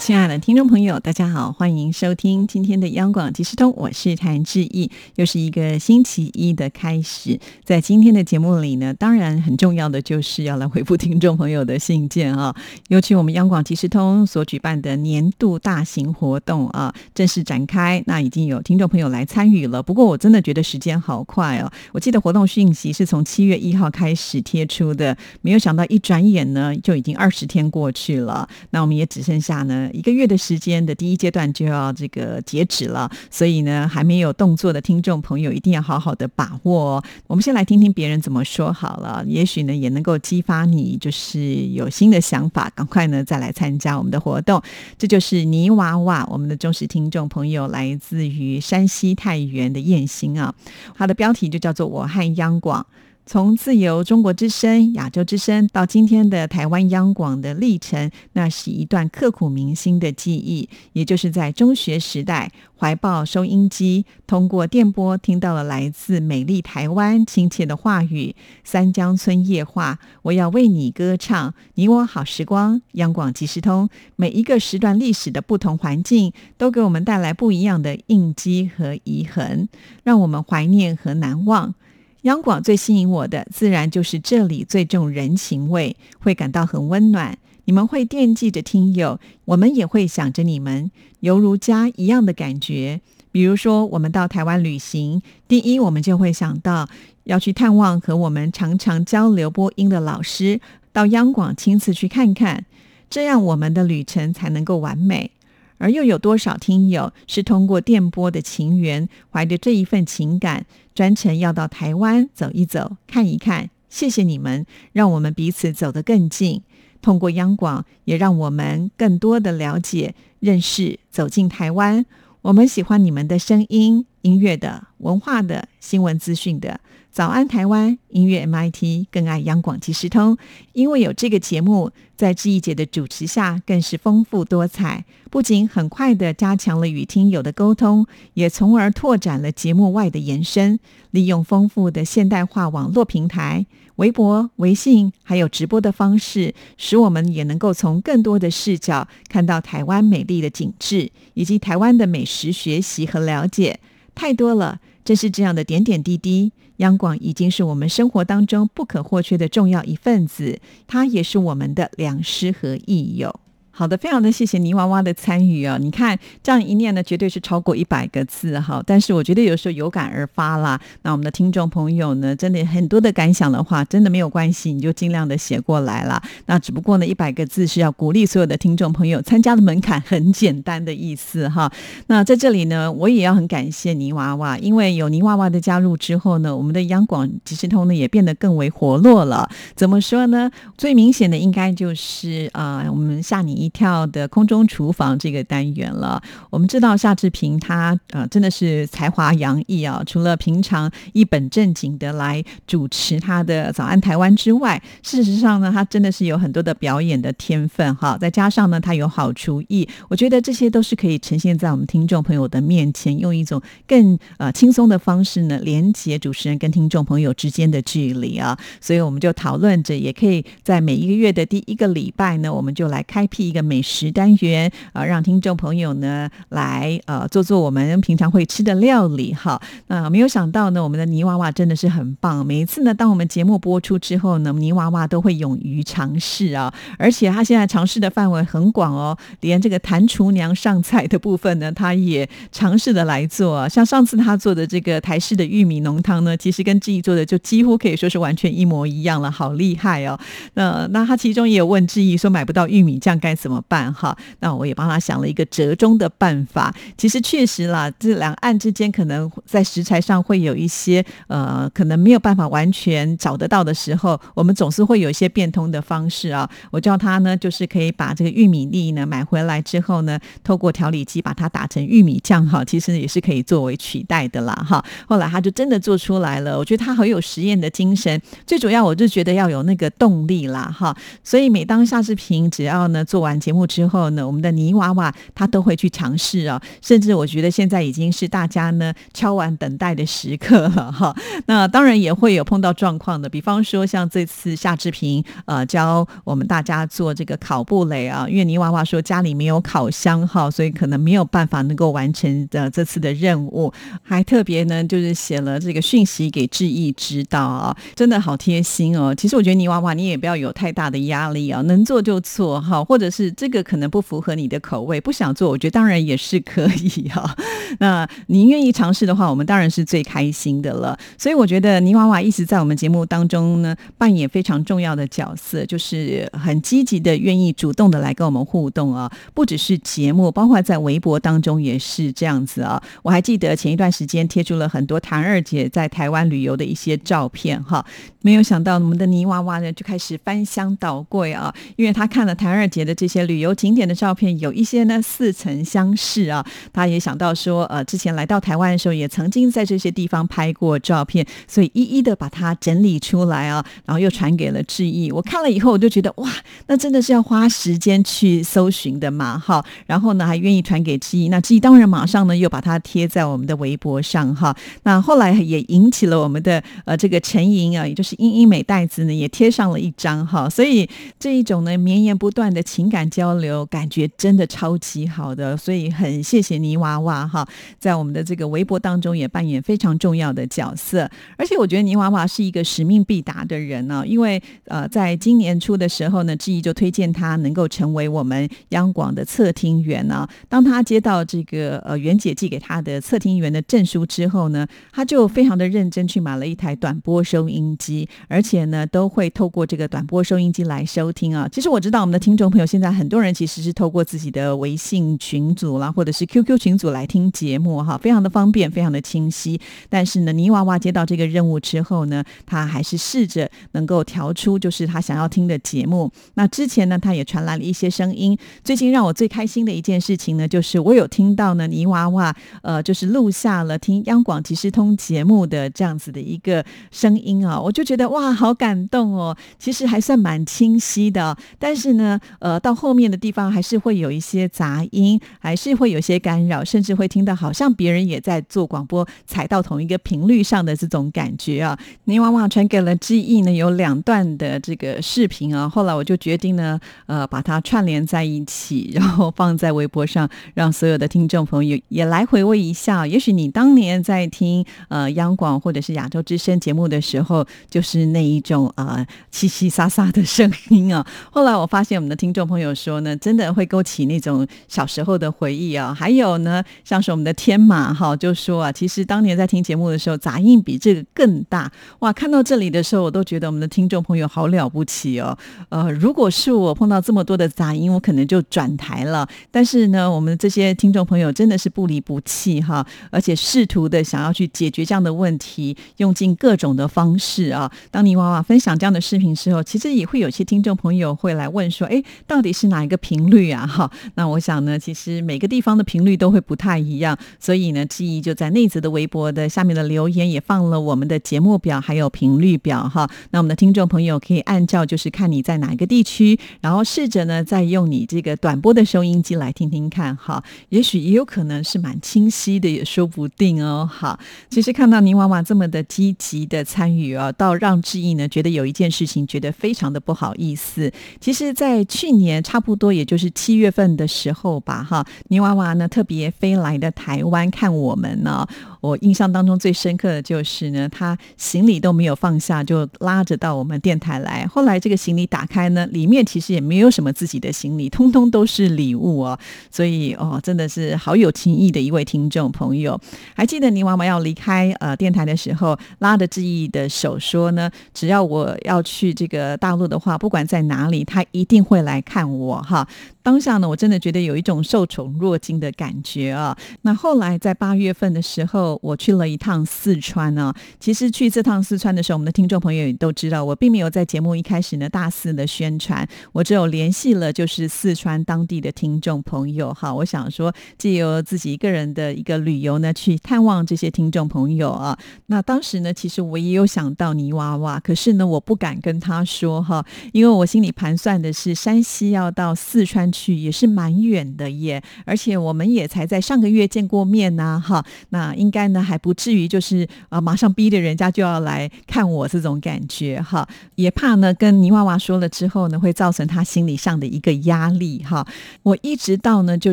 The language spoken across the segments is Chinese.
亲爱的听众朋友，大家好，欢迎收听今天的央广即时通，我是谭志毅。又是一个星期一的开始，在今天的节目里呢，当然很重要的就是要来回复听众朋友的信件啊。尤其我们央广即时通所举办的年度大型活动啊，正式展开，那已经有听众朋友来参与了。不过我真的觉得时间好快哦，我记得活动讯息是从七月一号开始贴出的，没有想到一转眼呢，就已经二十天过去了。那我们也只剩下呢。一个月的时间的第一阶段就要这个截止了，所以呢，还没有动作的听众朋友一定要好好的把握。我们先来听听别人怎么说好了，也许呢也能够激发你就是有新的想法，赶快呢再来参加我们的活动。这就是泥娃娃，我们的忠实听众朋友来自于山西太原的燕兴啊，它的标题就叫做我和央广。从自由中国之声、亚洲之声到今天的台湾央广的历程，那是一段刻骨铭心的记忆。也就是在中学时代，怀抱收音机，通过电波听到了来自美丽台湾亲切的话语。三江村夜话，我要为你歌唱。你我好时光，央广即时通。每一个时段历史的不同环境，都给我们带来不一样的印记和遗痕，让我们怀念和难忘。央广最吸引我的，自然就是这里最重人情味，会感到很温暖。你们会惦记着听友，我们也会想着你们，犹如家一样的感觉。比如说，我们到台湾旅行，第一我们就会想到要去探望和我们常常交流播音的老师，到央广亲自去看看，这样我们的旅程才能够完美。而又有多少听友是通过电波的情缘，怀着这一份情感，专程要到台湾走一走、看一看？谢谢你们，让我们彼此走得更近。通过央广，也让我们更多的了解、认识、走进台湾。我们喜欢你们的声音、音乐的、文化的、新闻资讯的。早安，台湾音乐 MIT 更爱央广即时通，因为有这个节目，在志毅姐的主持下，更是丰富多彩。不仅很快的加强了与听友的沟通，也从而拓展了节目外的延伸。利用丰富的现代化网络平台，微博、微信，还有直播的方式，使我们也能够从更多的视角看到台湾美丽的景致，以及台湾的美食学习和了解。太多了，正是这样的点点滴滴。央广已经是我们生活当中不可或缺的重要一份子，它也是我们的良师和益友。好的，非常的谢谢泥娃娃的参与啊！你看这样一念呢，绝对是超过一百个字哈。但是我觉得有时候有感而发啦。那我们的听众朋友呢，真的很多的感想的话，真的没有关系，你就尽量的写过来啦。那只不过呢，一百个字是要鼓励所有的听众朋友参加的门槛很简单的意思哈。那在这里呢，我也要很感谢泥娃娃，因为有泥娃娃的加入之后呢，我们的央广即时通呢也变得更为活络了。怎么说呢？最明显的应该就是啊，我们下你一。跳的空中厨房这个单元了。我们知道夏志平他呃真的是才华洋溢啊，除了平常一本正经的来主持他的早安台湾之外，事实上呢，他真的是有很多的表演的天分哈。再加上呢，他有好厨艺，我觉得这些都是可以呈现在我们听众朋友的面前，用一种更呃轻松的方式呢，连接主持人跟听众朋友之间的距离啊。所以我们就讨论着，也可以在每一个月的第一个礼拜呢，我们就来开辟一个。美食单元啊，让听众朋友呢来呃做做我们平常会吃的料理哈。那没有想到呢，我们的泥娃娃真的是很棒。每一次呢，当我们节目播出之后呢，泥娃娃都会勇于尝试啊，而且他现在尝试的范围很广哦，连这个谭厨娘上菜的部分呢，他也尝试的来做。像上次他做的这个台式的玉米浓汤呢，其实跟志毅做的就几乎可以说是完全一模一样了，好厉害哦。那那他其中也有问志毅说买不到玉米酱该。怎么办哈？那我也帮他想了一个折中的办法。其实确实啦，这两岸之间可能在食材上会有一些呃，可能没有办法完全找得到的时候，我们总是会有一些变通的方式啊。我叫他呢，就是可以把这个玉米粒呢买回来之后呢，透过调理机把它打成玉米酱哈，其实也是可以作为取代的啦哈。后来他就真的做出来了，我觉得他很有实验的精神。最主要我就觉得要有那个动力啦哈。所以每当夏志平只要呢做完完节目之后呢，我们的泥娃娃他都会去尝试啊，甚至我觉得现在已经是大家呢敲完等待的时刻了哈。那当然也会有碰到状况的，比方说像这次夏志平呃教我们大家做这个烤布雷啊，因为泥娃娃说家里没有烤箱哈，所以可能没有办法能够完成的这次的任务，还特别呢就是写了这个讯息给志毅知道啊，真的好贴心哦。其实我觉得泥娃娃你也不要有太大的压力啊，能做就做哈，或者是是这个可能不符合你的口味，不想做，我觉得当然也是可以哈。那您愿意尝试的话，我们当然是最开心的了。所以我觉得泥娃娃一直在我们节目当中呢扮演非常重要的角色，就是很积极的、愿意主动的来跟我们互动啊。不只是节目，包括在微博当中也是这样子啊。我还记得前一段时间贴出了很多谭二姐在台湾旅游的一些照片哈，没有想到我们的泥娃娃呢就开始翻箱倒柜啊，因为他看了谭二姐的这些旅游景点的照片，有一些呢似曾相识啊。他也想到说，呃，之前来到台湾的时候，也曾经在这些地方拍过照片，所以一一的把它整理出来啊，然后又传给了志毅。我看了以后，我就觉得哇，那真的是要花时间去搜寻的嘛，哈。然后呢，还愿意传给志毅，那志毅当然马上呢又把它贴在我们的微博上哈。那后来也引起了我们的呃这个陈莹啊，也就是英英美袋子呢，也贴上了一张哈。所以这一种呢绵延不断的情感交流，感觉真的超级好的，所以很谢谢泥娃娃哈，在我们的这个微博当中也扮演非常重要的角色。而且我觉得泥娃娃是一个使命必达的人呢，因为呃在今年初的时候呢，志毅就推荐他能够成为我们央广的测听员呢。当他接到这个呃袁姐寄给他的测听员的证书之后呢，他就非常的认真去买了一台短波收音机，而且呢都会透过这个短波收音机来收听啊。其实我知道我们的听众朋友现在很多人其实是透过自己的微信群组啦，或者是 QQ 群组来听节目哈，非常的方便，非常的清晰。但是呢，泥娃娃接到这个任务之后呢，他还是试着能够调出就是他想要听的节目。那之前呢，他也传来了一些声音。最近让我最开心的一件事情呢，就是我有听到呢，泥娃娃呃，就是录下了听央广即时通节目的这样子的一个声音啊，我就觉得哇，好感动哦。其实还算蛮清晰的。但是呢，呃，到后面的地方还是会有一些杂音，还是会有些干扰，甚至会听到好像别人也在做广播，踩到同一个频率上的这种感觉啊。泥娃娃传给了记忆呢，有两段的这个视频啊。后来我就决定呢，呃，把它串联在一起，然后放在微博上，让所有的听众朋友也来回味一下。也许你当年在听呃央广或者是亚洲之声节目的时候，就是那一种啊稀稀沙沙的声音啊。后来我发现我们的听众朋友朋友说呢，真的会勾起那种小时候的回忆啊。还有呢，像是我们的天马哈，就说啊，其实当年在听节目的时候，杂音比这个更大哇。看到这里的时候，我都觉得我们的听众朋友好了不起哦。呃，如果是我碰到这么多的杂音，我可能就转台了。但是呢，我们这些听众朋友真的是不离不弃哈，而且试图的想要去解决这样的问题，用尽各种的方式啊。当你娃娃分享这样的视频时候，其实也会有些听众朋友。会来问说，哎，到底是哪一个频率啊？哈，那我想呢，其实每个地方的频率都会不太一样，所以呢，志毅就在内子的微博的下面的留言也放了我们的节目表还有频率表哈。那我们的听众朋友可以按照就是看你在哪一个地区，然后试着呢再用你这个短波的收音机来听听看哈，也许也有可能是蛮清晰的，也说不定哦。好，其实看到泥娃娃这么的积极的参与啊，到让志毅呢觉得有一件事情觉得非常的不好意思。其实，在去年差不多也就是七月份的时候吧，哈，泥娃娃呢特别飞来的台湾看我们呢。我印象当中最深刻的就是呢，他行李都没有放下，就拉着到我们电台来。后来这个行李打开呢，里面其实也没有什么自己的行李，通通都是礼物哦。所以哦，真的是好有情谊的一位听众朋友。还记得泥娃娃要离开呃电台的时候，拉着志毅的手说呢，只要我要去这个大陆的话，不管在哪里，他一定会来看我哈。当下呢，我真的觉得有一种受宠若惊的感觉啊。那后来在八月份的时候，我去了一趟四川啊。其实去这趟四川的时候，我们的听众朋友也都知道，我并没有在节目一开始呢大肆的宣传，我只有联系了就是四川当地的听众朋友哈。我想说，借由自己一个人的一个旅游呢，去探望这些听众朋友啊。那当时呢，其实我也有想到泥娃娃，可是呢，我不敢跟他说哈，因为我心里盘算的是山西要到四川。去也是蛮远的耶，而且我们也才在上个月见过面呐，哈，那应该但呢还不至于就是啊马上逼着人家就要来看我这种感觉哈，也怕呢跟泥娃娃说了之后呢会造成他心理上的一个压力哈。我一直到呢就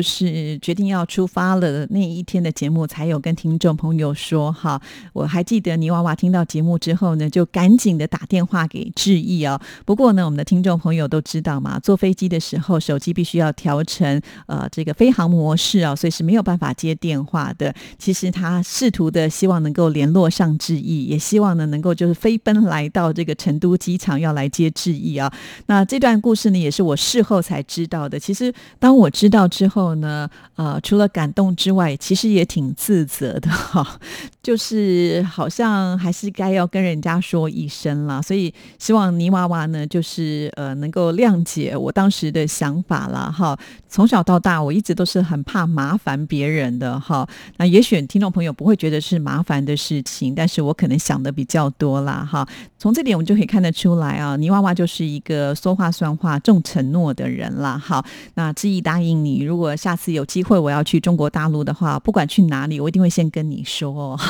是决定要出发了那一天的节目，才有跟听众朋友说哈。我还记得泥娃娃听到节目之后呢，就赶紧的打电话给志毅哦。不过呢，我们的听众朋友都知道嘛，坐飞机的时候手机必须。要调成呃这个飞行模式啊，所以是没有办法接电话的。其实他试图的希望能够联络上志毅，也希望呢能够就是飞奔来到这个成都机场要来接志毅啊。那这段故事呢，也是我事后才知道的。其实当我知道之后呢，呃，除了感动之外，其实也挺自责的哈。就是好像还是该要跟人家说一声啦。所以希望泥娃娃呢，就是呃能够谅解我当时的想法了。啊哈，从小到大，我一直都是很怕麻烦别人的哈。那也许听众朋友不会觉得是麻烦的事情，但是我可能想的比较多啦哈。从这点我们就可以看得出来啊，泥娃娃就是一个说话算话、重承诺的人啦。哈。那志毅答应你，如果下次有机会我要去中国大陆的话，不管去哪里，我一定会先跟你说。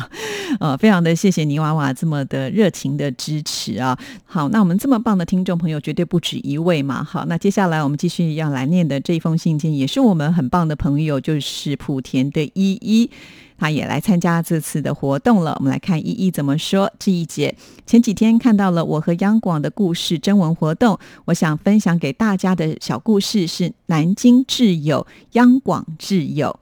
呃，非常的谢谢泥娃娃这么的热情的支持啊。好，那我们这么棒的听众朋友绝对不止一位嘛。好，那接下来我们继续。要来念的这一封信件，也是我们很棒的朋友，就是莆田的依依，他也来参加这次的活动了。我们来看依依怎么说。这一节前几天看到了我和央广的故事征文活动，我想分享给大家的小故事是南京挚友，央广挚友。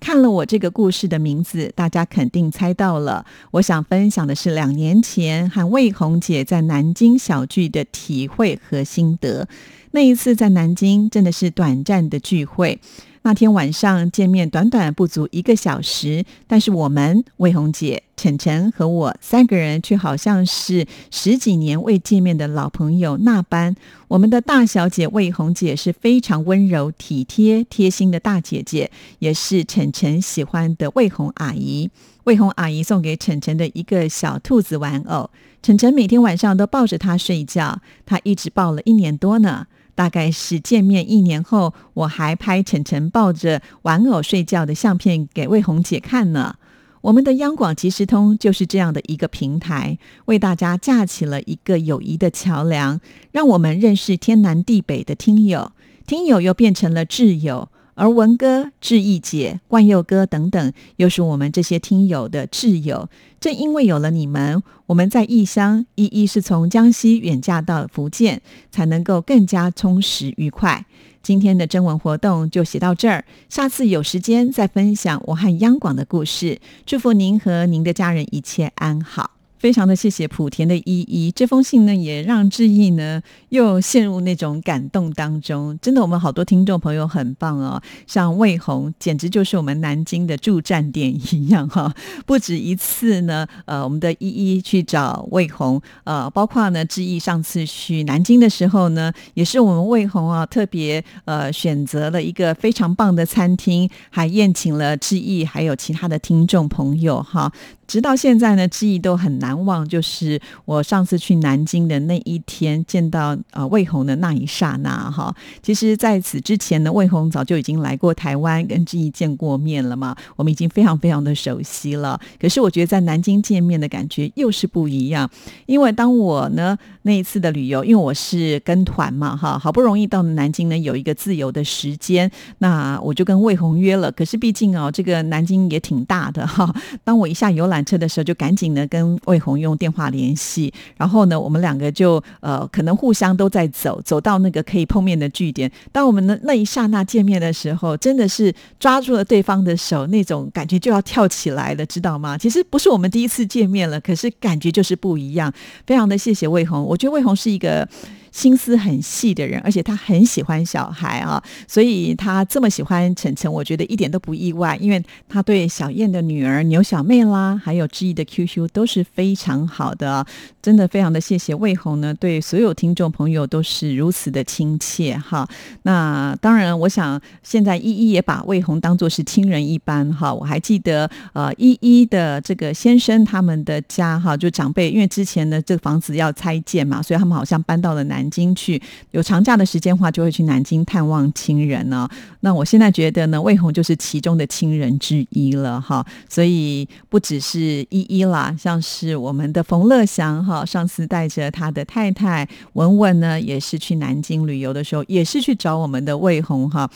看了我这个故事的名字，大家肯定猜到了。我想分享的是两年前和魏红姐在南京小聚的体会和心得。那一次在南京真的是短暂的聚会。那天晚上见面短短不足一个小时，但是我们魏红姐、晨晨和我三个人却好像是十几年未见面的老朋友那般。我们的大小姐魏红姐是非常温柔、体贴、贴心的大姐姐，也是晨晨喜欢的魏红阿姨。魏红阿姨送给晨晨的一个小兔子玩偶，晨晨每天晚上都抱着它睡觉，它一直抱了一年多呢。大概是见面一年后，我还拍晨晨抱着玩偶睡觉的相片给魏红姐看呢。我们的央广即时通就是这样的一个平台，为大家架起了一个友谊的桥梁，让我们认识天南地北的听友，听友又变成了挚友。而文哥、志毅姐、冠佑哥等等，又是我们这些听友的挚友。正因为有了你们，我们在异乡，一一是从江西远嫁到福建，才能够更加充实愉快。今天的征文活动就写到这儿，下次有时间再分享我和央广的故事。祝福您和您的家人一切安好。非常的谢谢莆田的依依，这封信呢也让志毅呢又陷入那种感动当中。真的，我们好多听众朋友很棒哦，像魏红，简直就是我们南京的驻站点一样哈。不止一次呢，呃，我们的依依去找魏红，呃，包括呢志毅上次去南京的时候呢，也是我们魏红啊特别呃选择了一个非常棒的餐厅，还宴请了志毅还有其他的听众朋友哈。直到现在呢，志毅都很难忘，就是我上次去南京的那一天，见到呃魏红的那一刹那哈。其实，在此之前呢，魏红早就已经来过台湾，跟志毅见过面了嘛，我们已经非常非常的熟悉了。可是，我觉得在南京见面的感觉又是不一样，因为当我呢那一次的旅游，因为我是跟团嘛哈，好不容易到南京呢有一个自由的时间，那我就跟魏红约了。可是，毕竟哦，这个南京也挺大的哈，当我一下游览。车的时候就赶紧呢跟魏红用电话联系，然后呢我们两个就呃可能互相都在走，走到那个可以碰面的据点。当我们的那一刹那见面的时候，真的是抓住了对方的手，那种感觉就要跳起来了，知道吗？其实不是我们第一次见面了，可是感觉就是不一样。非常的谢谢魏红，我觉得魏红是一个。心思很细的人，而且他很喜欢小孩啊，所以他这么喜欢晨晨，我觉得一点都不意外，因为他对小燕的女儿牛小妹啦，还有志毅的 QQ 都是非常好的，真的非常的谢谢魏红呢，对所有听众朋友都是如此的亲切哈。那当然，我想现在依依也把魏红当做是亲人一般哈。我还记得呃依依的这个先生他们的家哈，就长辈，因为之前呢这个房子要拆建嘛，所以他们好像搬到了南。京去有长假的时间话，就会去南京探望亲人呢。那我现在觉得呢，魏红就是其中的亲人之一了哈。所以不只是依依啦，像是我们的冯乐祥哈，上次带着他的太太文文呢，也是去南京旅游的时候，也是去找我们的魏红哈。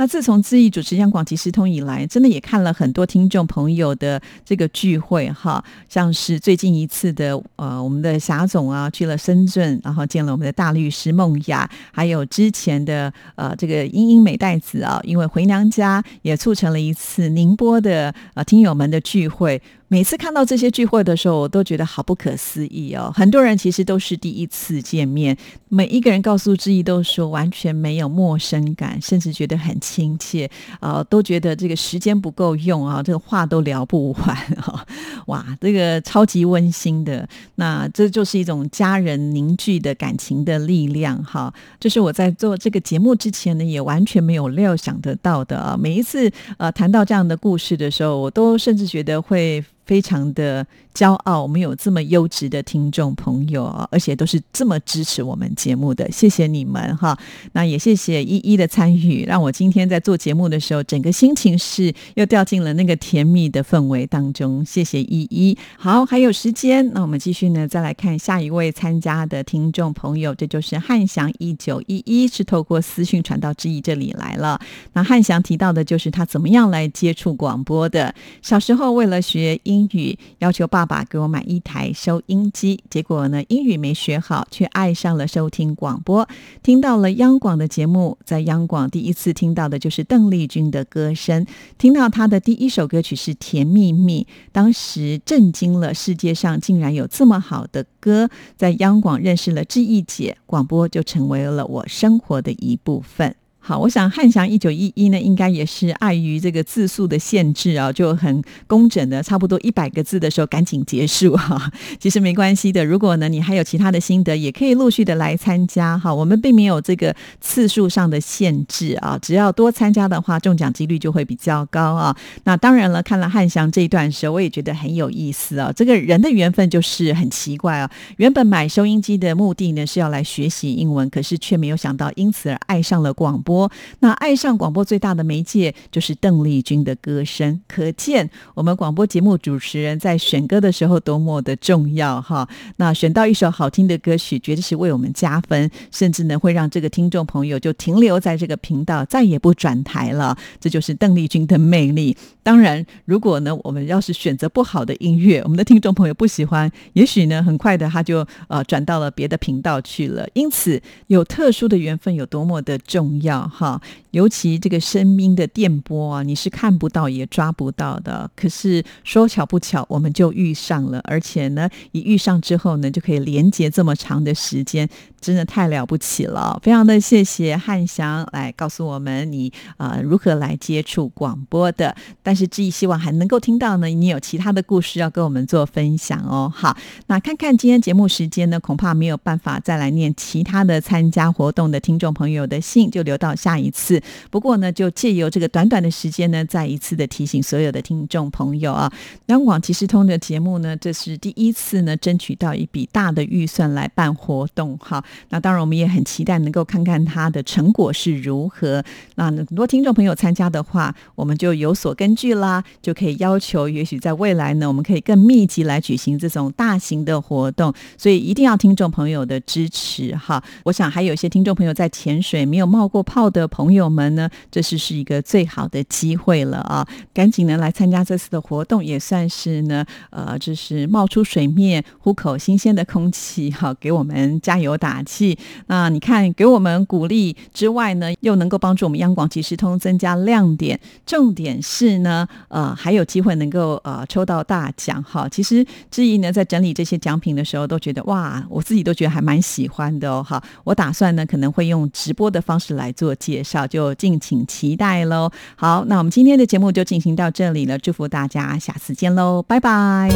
那自从自意主持央广即时通以来，真的也看了很多听众朋友的这个聚会哈，像是最近一次的呃，我们的霞总啊去了深圳，然后见了我们的大律师梦雅，还有之前的呃这个英英美代子啊，因为回娘家也促成了一次宁波的呃听友们的聚会。每次看到这些聚会的时候，我都觉得好不可思议哦。很多人其实都是第一次见面，每一个人告诉志毅都说完全没有陌生感，甚至觉得很亲切啊，都觉得这个时间不够用啊，这个话都聊不完哈。哇，这个超级温馨的，那这就是一种家人凝聚的感情的力量哈。这是我在做这个节目之前呢，也完全没有料想得到的啊。每一次呃谈到这样的故事的时候，我都甚至觉得会。非常的骄傲，我们有这么优质的听众朋友，而且都是这么支持我们节目的，谢谢你们哈。那也谢谢依依的参与，让我今天在做节目的时候，整个心情是又掉进了那个甜蜜的氛围当中。谢谢依依。好，还有时间，那我们继续呢，再来看下一位参加的听众朋友，这就是汉翔一九一一，是透过私讯传到志毅这里来了。那汉翔提到的就是他怎么样来接触广播的，小时候为了学。英语要求爸爸给我买一台收音机，结果呢，英语没学好，却爱上了收听广播。听到了央广的节目，在央广第一次听到的就是邓丽君的歌声，听到她的第一首歌曲是《甜蜜蜜》，当时震惊了，世界上竟然有这么好的歌。在央广认识了志毅姐，广播就成为了我生活的一部分。好，我想汉翔一九一一呢，应该也是碍于这个字数的限制啊，就很工整的，差不多一百个字的时候赶紧结束哈。其实没关系的，如果呢你还有其他的心得，也可以陆续的来参加哈。我们并没有这个次数上的限制啊，只要多参加的话，中奖几率就会比较高啊。那当然了，看了汉翔这一段时候，我也觉得很有意思啊。这个人的缘分就是很奇怪啊。原本买收音机的目的呢是要来学习英文，可是却没有想到因此而爱上了广播。那爱上广播最大的媒介就是邓丽君的歌声，可见我们广播节目主持人在选歌的时候多么的重要哈。那选到一首好听的歌曲，绝对是为我们加分，甚至呢会让这个听众朋友就停留在这个频道，再也不转台了。这就是邓丽君的魅力。当然，如果呢我们要是选择不好的音乐，我们的听众朋友不喜欢，也许呢很快的他就呃转到了别的频道去了。因此，有特殊的缘分有多么的重要。哈，尤其这个声音的电波啊，你是看不到也抓不到的。可是说巧不巧，我们就遇上了，而且呢，一遇上之后呢，就可以连接这么长的时间，真的太了不起了。非常的谢谢汉祥来告诉我们你啊如何来接触广播的。但是志毅希望还能够听到呢，你有其他的故事要跟我们做分享哦。好，那看看今天节目时间呢，恐怕没有办法再来念其他的参加活动的听众朋友的信，就留到。下一次，不过呢，就借由这个短短的时间呢，再一次的提醒所有的听众朋友啊，央广即时通的节目呢，这是第一次呢，争取到一笔大的预算来办活动哈。那当然，我们也很期待能够看看它的成果是如何。那很多听众朋友参加的话，我们就有所根据啦，就可以要求，也许在未来呢，我们可以更密集来举行这种大型的活动。所以一定要听众朋友的支持哈。我想还有一些听众朋友在潜水没有冒过泡的朋友们呢，这是是一个最好的机会了啊！赶紧呢来参加这次的活动，也算是呢，呃，就是冒出水面，呼口新鲜的空气，哈，给我们加油打气。那你看，给我们鼓励之外呢，又能够帮助我们央广即时通增加亮点。重点是呢，呃，还有机会能够呃抽到大奖哈。其实志毅呢在整理这些奖品的时候，都觉得哇，我自己都觉得还蛮喜欢的哦。哈，我打算呢可能会用直播的方式来做做介绍，就敬请期待喽。好，那我们今天的节目就进行到这里了，祝福大家，下次见喽，拜拜。